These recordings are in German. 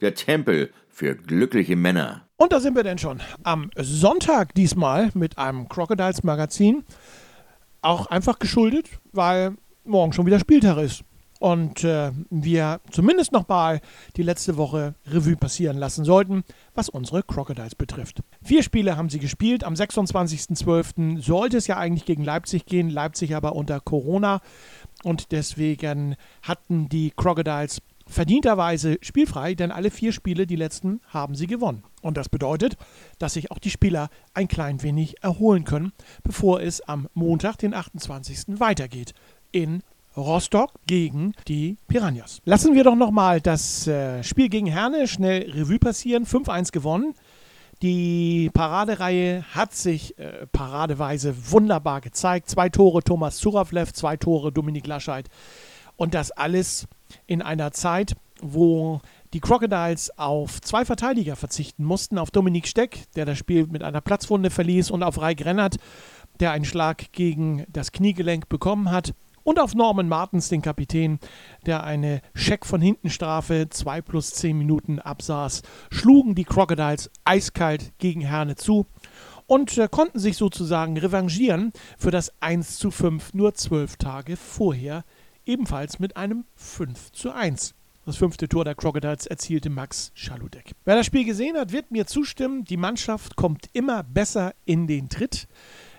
der Tempel für glückliche Männer. Und da sind wir denn schon. Am Sonntag diesmal mit einem Crocodiles Magazin. Auch einfach geschuldet, weil morgen schon wieder Spieltag ist. Und äh, wir zumindest noch mal die letzte Woche Revue passieren lassen sollten, was unsere Crocodiles betrifft. Vier Spiele haben sie gespielt. Am 26.12. sollte es ja eigentlich gegen Leipzig gehen. Leipzig aber unter Corona. Und deswegen hatten die Crocodiles verdienterweise spielfrei, denn alle vier Spiele, die letzten, haben sie gewonnen. Und das bedeutet, dass sich auch die Spieler ein klein wenig erholen können, bevor es am Montag, den 28. weitergeht in Rostock gegen die Piranhas. Lassen wir doch nochmal das äh, Spiel gegen Herne schnell Revue passieren. 5-1 gewonnen. Die Paradereihe hat sich äh, paradeweise wunderbar gezeigt. Zwei Tore Thomas Zuravlev, zwei Tore Dominik Lascheid. Und das alles in einer Zeit, wo die Crocodiles auf zwei Verteidiger verzichten mussten, auf Dominik Steck, der das Spiel mit einer Platzwunde verließ, und auf Rai Grennert, der einen Schlag gegen das Kniegelenk bekommen hat, und auf Norman Martens, den Kapitän, der eine Scheck von hinten Strafe 2 plus 10 Minuten absaß, schlugen die Crocodiles eiskalt gegen Herne zu und äh, konnten sich sozusagen revanchieren für das 1 zu 5 nur zwölf Tage vorher ebenfalls mit einem 5 zu 1. Das fünfte Tor der Crocodiles erzielte Max Schaludek. Wer das Spiel gesehen hat, wird mir zustimmen, die Mannschaft kommt immer besser in den Tritt.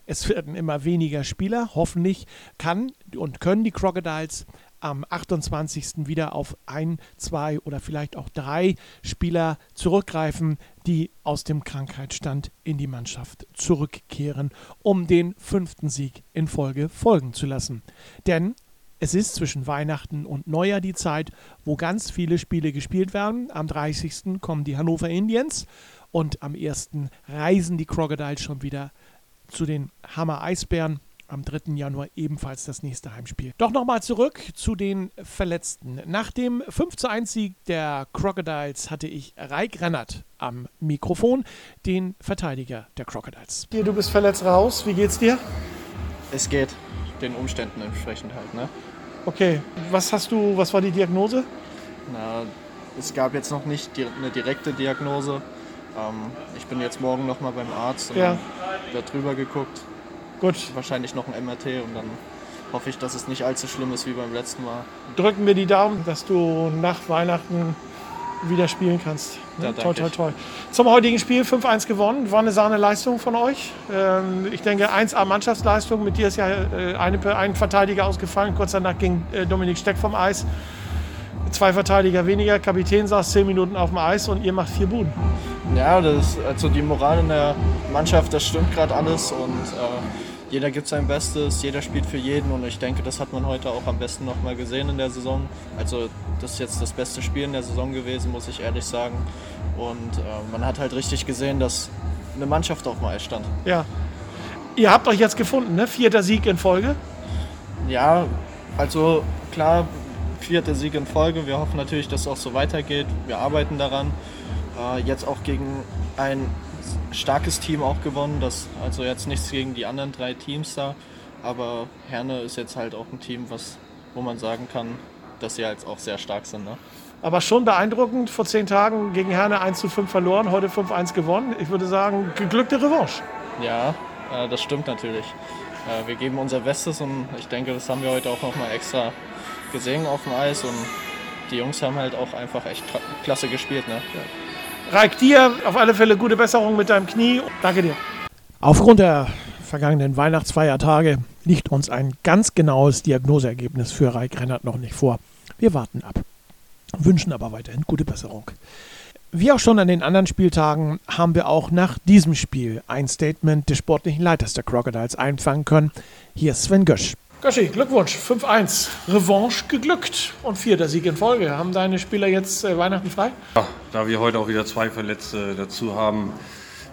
Es werden immer weniger Spieler. Hoffentlich kann und können die Crocodiles am 28. wieder auf ein, zwei oder vielleicht auch drei Spieler zurückgreifen, die aus dem Krankheitsstand in die Mannschaft zurückkehren, um den fünften Sieg in Folge folgen zu lassen. Denn es ist zwischen Weihnachten und Neujahr die Zeit, wo ganz viele Spiele gespielt werden. Am 30. kommen die Hannover Indians und am 1. reisen die Crocodiles schon wieder zu den Hammer Eisbären. Am 3. Januar ebenfalls das nächste Heimspiel. Doch nochmal zurück zu den Verletzten. Nach dem 5 zu 1 Sieg der Crocodiles hatte ich Raik Rennert am Mikrofon, den Verteidiger der Crocodiles. Hier, du bist verletzt raus. Wie geht's dir? Es geht den Umständen entsprechend halt, ne? Okay, was hast du, was war die Diagnose? Na, es gab jetzt noch nicht die, eine direkte Diagnose. Ähm, ich bin jetzt morgen nochmal beim Arzt und Ja. wird drüber geguckt. Gut, Wahrscheinlich noch ein MRT und dann hoffe ich, dass es nicht allzu schlimm ist wie beim letzten Mal. drücken wir die Daumen, dass du nach Weihnachten wieder spielen kannst. Ne? Ja, danke. toi, toi, toi. Zum heutigen Spiel 5-1 gewonnen. War eine Sahne-Leistung von euch. Ähm, ich denke 1A Mannschaftsleistung. Mit dir ist ja äh, eine, ein Verteidiger ausgefallen. Kurz danach ging äh, Dominik Steck vom Eis. Zwei Verteidiger weniger. Kapitän saß 10 Minuten auf dem Eis und ihr macht vier Buden. Ja, das ist, also die Moral in der Mannschaft, das stimmt gerade alles und äh, jeder gibt sein Bestes, jeder spielt für jeden und ich denke, das hat man heute auch am besten nochmal gesehen in der Saison. Also das ist jetzt das beste Spiel in der Saison gewesen, muss ich ehrlich sagen. Und äh, man hat halt richtig gesehen, dass eine Mannschaft auf dem Eis stand. Ja. Ihr habt euch jetzt gefunden, ne? Vierter Sieg in Folge. Ja, also klar, vierter Sieg in Folge. Wir hoffen natürlich, dass es auch so weitergeht. Wir arbeiten daran. Äh, jetzt auch gegen ein starkes Team auch gewonnen. Das, also jetzt nichts gegen die anderen drei Teams da. Aber Herne ist jetzt halt auch ein Team, was, wo man sagen kann, dass sie halt auch sehr stark sind. Ne? Aber schon beeindruckend. Vor zehn Tagen gegen Herne 1 zu 5 verloren, heute 5-1 gewonnen. Ich würde sagen, geglückte Revanche. Ja, äh, das stimmt natürlich. Äh, wir geben unser Bestes und ich denke, das haben wir heute auch nochmal extra gesehen auf dem Eis. Und die Jungs haben halt auch einfach echt kla- klasse gespielt. Ne? Raik dir auf alle Fälle gute Besserung mit deinem Knie. Danke dir. Aufgrund der vergangenen Weihnachtsfeiertage liegt uns ein ganz genaues Diagnoseergebnis für Raik Rennert noch nicht vor. Wir warten ab, wünschen aber weiterhin gute Besserung. Wie auch schon an den anderen Spieltagen haben wir auch nach diesem Spiel ein Statement des sportlichen Leiters der Crocodiles einfangen können. Hier ist Sven Gösch. Göschi, Glückwunsch, 5-1. Revanche geglückt und vierter Sieg in Folge. Haben deine Spieler jetzt äh, Weihnachten frei? Ja, da wir heute auch wieder zwei Verletzte dazu haben,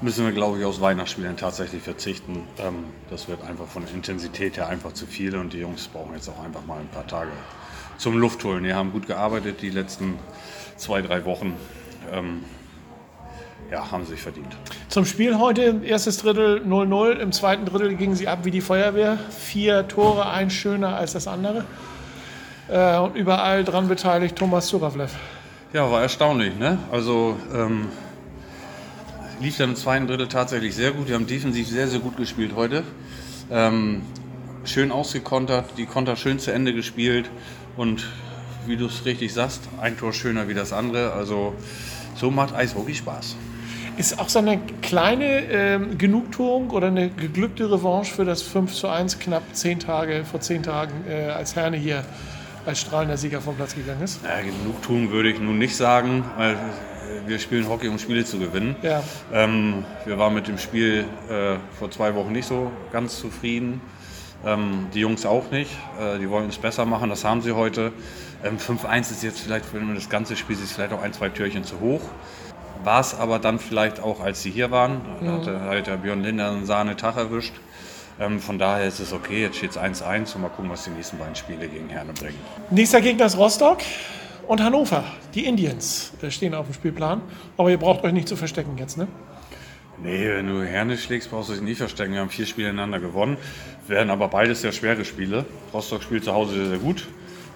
müssen wir, glaube ich, aus Weihnachtsspielen tatsächlich verzichten. Ähm, das wird einfach von der Intensität her einfach zu viel und die Jungs brauchen jetzt auch einfach mal ein paar Tage zum Luftholen. Die haben gut gearbeitet die letzten zwei, drei Wochen. Ähm, ja, haben sie sich verdient. Zum Spiel heute, erstes Drittel 0-0, im zweiten Drittel gingen sie ab wie die Feuerwehr. Vier Tore, ein schöner als das andere. Äh, und überall dran beteiligt Thomas Suravlev. Ja, war erstaunlich. Ne? Also ähm, lief dann im zweiten Drittel tatsächlich sehr gut. Wir haben defensiv sehr, sehr gut gespielt heute. Ähm, schön ausgekontert, die Konter schön zu Ende gespielt und wie du es richtig sagst, ein Tor schöner wie das andere. Also so macht Eishockey Spaß. Ist auch so eine kleine äh, Genugtuung oder eine geglückte Revanche für das 5 zu 1 knapp zehn Tage, vor zehn Tagen, äh, als Herne hier als strahlender Sieger vom Platz gegangen ist? Ja, Genugtuung würde ich nun nicht sagen, weil wir spielen Hockey, um Spiele zu gewinnen. Ja. Ähm, wir waren mit dem Spiel äh, vor zwei Wochen nicht so ganz zufrieden. Ähm, die Jungs auch nicht. Äh, die wollen es besser machen, das haben sie heute. Ähm, 5-1 ist jetzt vielleicht, wenn man das ganze Spiel sieht, vielleicht auch ein, zwei Türchen zu hoch. War es aber dann vielleicht auch, als sie hier waren. Da hat, mhm. hat der Björn Linder einen Sahnetag erwischt. Ähm, von daher ist es okay, jetzt steht es 1-1 und mal gucken, was die nächsten beiden Spiele gegen Herne bringen. Nächster Gegner ist Rostock und Hannover. Die Indians äh, stehen auf dem Spielplan. Aber ihr braucht euch nicht zu verstecken jetzt, ne? Nee, wenn du Herne schlägst, brauchst du dich nie verstecken. Wir haben vier Spiele ineinander gewonnen, werden aber beides sehr schwere Spiele. Rostock spielt zu Hause sehr, sehr gut.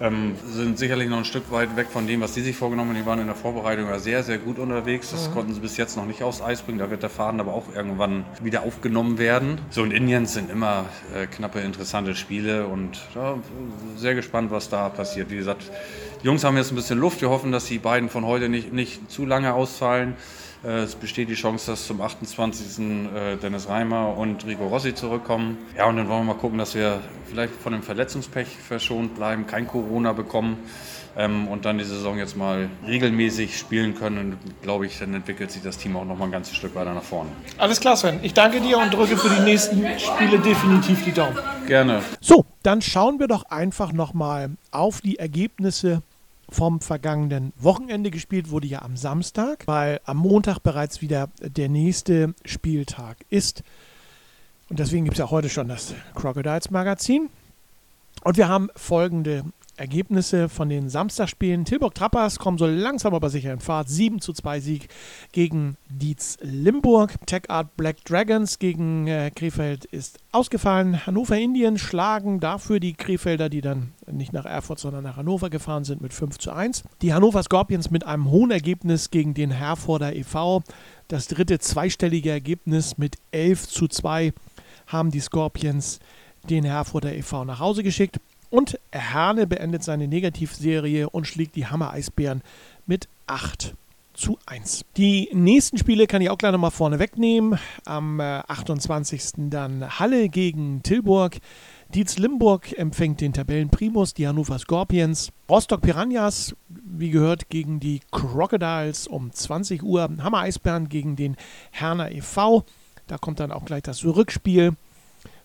Ähm, sind sicherlich noch ein Stück weit weg von dem, was die sich vorgenommen haben. Die waren in der Vorbereitung ja sehr, sehr gut unterwegs. Das mhm. konnten sie bis jetzt noch nicht aufs Eis bringen. Da wird der Faden aber auch irgendwann wieder aufgenommen werden. So, und Indians sind immer äh, knappe, interessante Spiele und ja, sehr gespannt, was da passiert. Wie gesagt, die Jungs haben jetzt ein bisschen Luft. Wir hoffen, dass die beiden von heute nicht, nicht zu lange ausfallen. Äh, es besteht die Chance, dass zum 28. Äh, Dennis Reimer und Rico Rossi zurückkommen. Ja, und dann wollen wir mal gucken, dass wir vielleicht von dem Verletzungspech verschont bleiben, kein Corona bekommen ähm, und dann die Saison jetzt mal regelmäßig spielen können. Und glaube ich, dann entwickelt sich das Team auch noch mal ein ganzes Stück weiter nach vorne. Alles klar, Sven. Ich danke dir und drücke für die nächsten Spiele definitiv die Daumen. Gerne. So, dann schauen wir doch einfach noch mal auf die Ergebnisse vom vergangenen Wochenende gespielt wurde ja am Samstag, weil am Montag bereits wieder der nächste Spieltag ist. Und deswegen gibt es ja heute schon das Crocodiles Magazin. Und wir haben folgende Ergebnisse von den Samstagspielen. Tilburg Trappers kommen so langsam aber sicher in Fahrt. 7 zu 2 Sieg gegen Dietz Limburg. Tech Art Black Dragons gegen äh, Krefeld ist ausgefallen. Hannover Indien schlagen dafür die Krefelder, die dann nicht nach Erfurt, sondern nach Hannover gefahren sind, mit 5 zu 1. Die Hannover Scorpions mit einem hohen Ergebnis gegen den Herforder e.V. Das dritte zweistellige Ergebnis mit 11 zu 2 haben die Scorpions den Herforder e.V. nach Hause geschickt. Und Herne beendet seine Negativserie und schlägt die Hammer Eisbären mit 8 zu 1. Die nächsten Spiele kann ich auch gleich nochmal vorne wegnehmen. Am 28. Äh, dann Halle gegen Tilburg. Dietz Limburg empfängt den Tabellenprimus, die Hannover Scorpions. Rostock Piranhas, wie gehört, gegen die Crocodiles um 20 Uhr. Hammer Eisbären gegen den Herner e.V. Da kommt dann auch gleich das Rückspiel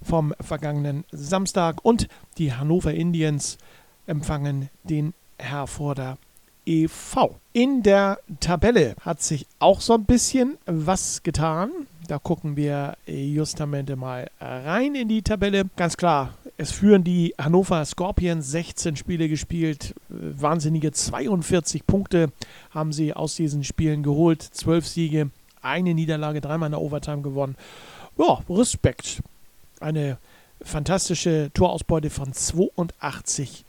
vom vergangenen Samstag und die Hannover Indians empfangen den Herforder e.V. In der Tabelle hat sich auch so ein bisschen was getan. Da gucken wir justamente mal rein in die Tabelle. Ganz klar, es führen die Hannover Scorpions 16 Spiele gespielt. Wahnsinnige 42 Punkte haben sie aus diesen Spielen geholt. 12 Siege, eine Niederlage, dreimal in der Overtime gewonnen. Ja, Respekt eine fantastische Torausbeute von 82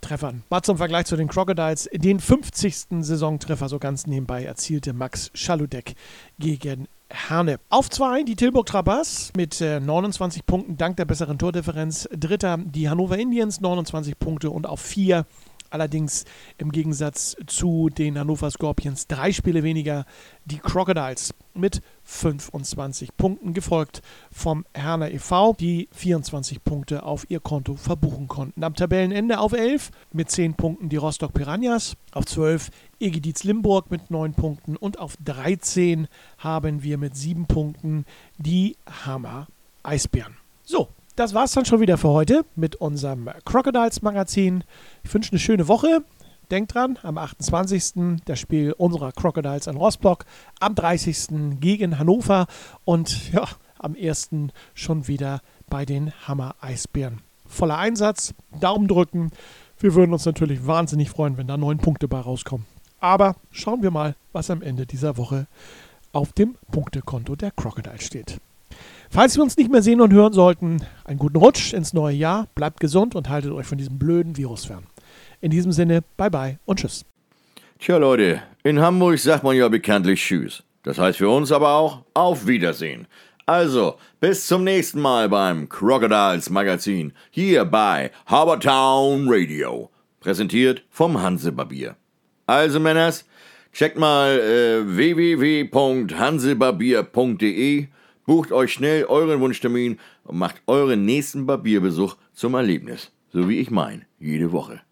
Treffern. Mal zum Vergleich zu den Crocodiles. Den 50. Saisontreffer so ganz nebenbei erzielte Max Schaludek gegen Herne. Auf zwei die Tilburg Trappers mit äh, 29 Punkten dank der besseren Tordifferenz. Dritter die Hannover Indians 29 Punkte und auf vier Allerdings im Gegensatz zu den Hannover Scorpions drei Spiele weniger die Crocodiles mit 25 Punkten, gefolgt vom Herner e.V., die 24 Punkte auf ihr Konto verbuchen konnten. Am Tabellenende auf 11 mit 10 Punkten die Rostock Piranhas, auf 12 Egiditz Limburg mit 9 Punkten und auf 13 haben wir mit 7 Punkten die Hammer Eisbären. So, das war's dann schon wieder für heute mit unserem Crocodiles Magazin. Ich wünsche eine schöne Woche. denkt dran, am 28. das Spiel unserer Crocodiles an Rostock, am 30. gegen Hannover und ja, am 1. schon wieder bei den Hammer Eisbären. Voller Einsatz, Daumen drücken. Wir würden uns natürlich wahnsinnig freuen, wenn da neun Punkte bei rauskommen. Aber schauen wir mal, was am Ende dieser Woche auf dem Punktekonto der Crocodile steht. Falls wir uns nicht mehr sehen und hören sollten, einen guten Rutsch ins neue Jahr, bleibt gesund und haltet euch von diesem blöden Virus fern. In diesem Sinne, bye bye und tschüss. Tja Leute, in Hamburg sagt man ja bekanntlich Tschüss. Das heißt für uns aber auch Auf Wiedersehen. Also, bis zum nächsten Mal beim Crocodiles Magazin hier bei Habertown Radio. Präsentiert vom Hansebarbier. Also Männers, checkt mal äh, www.hansebarbier.de, bucht euch schnell euren Wunschtermin und macht euren nächsten Barbierbesuch zum Erlebnis. So wie ich mein, jede Woche.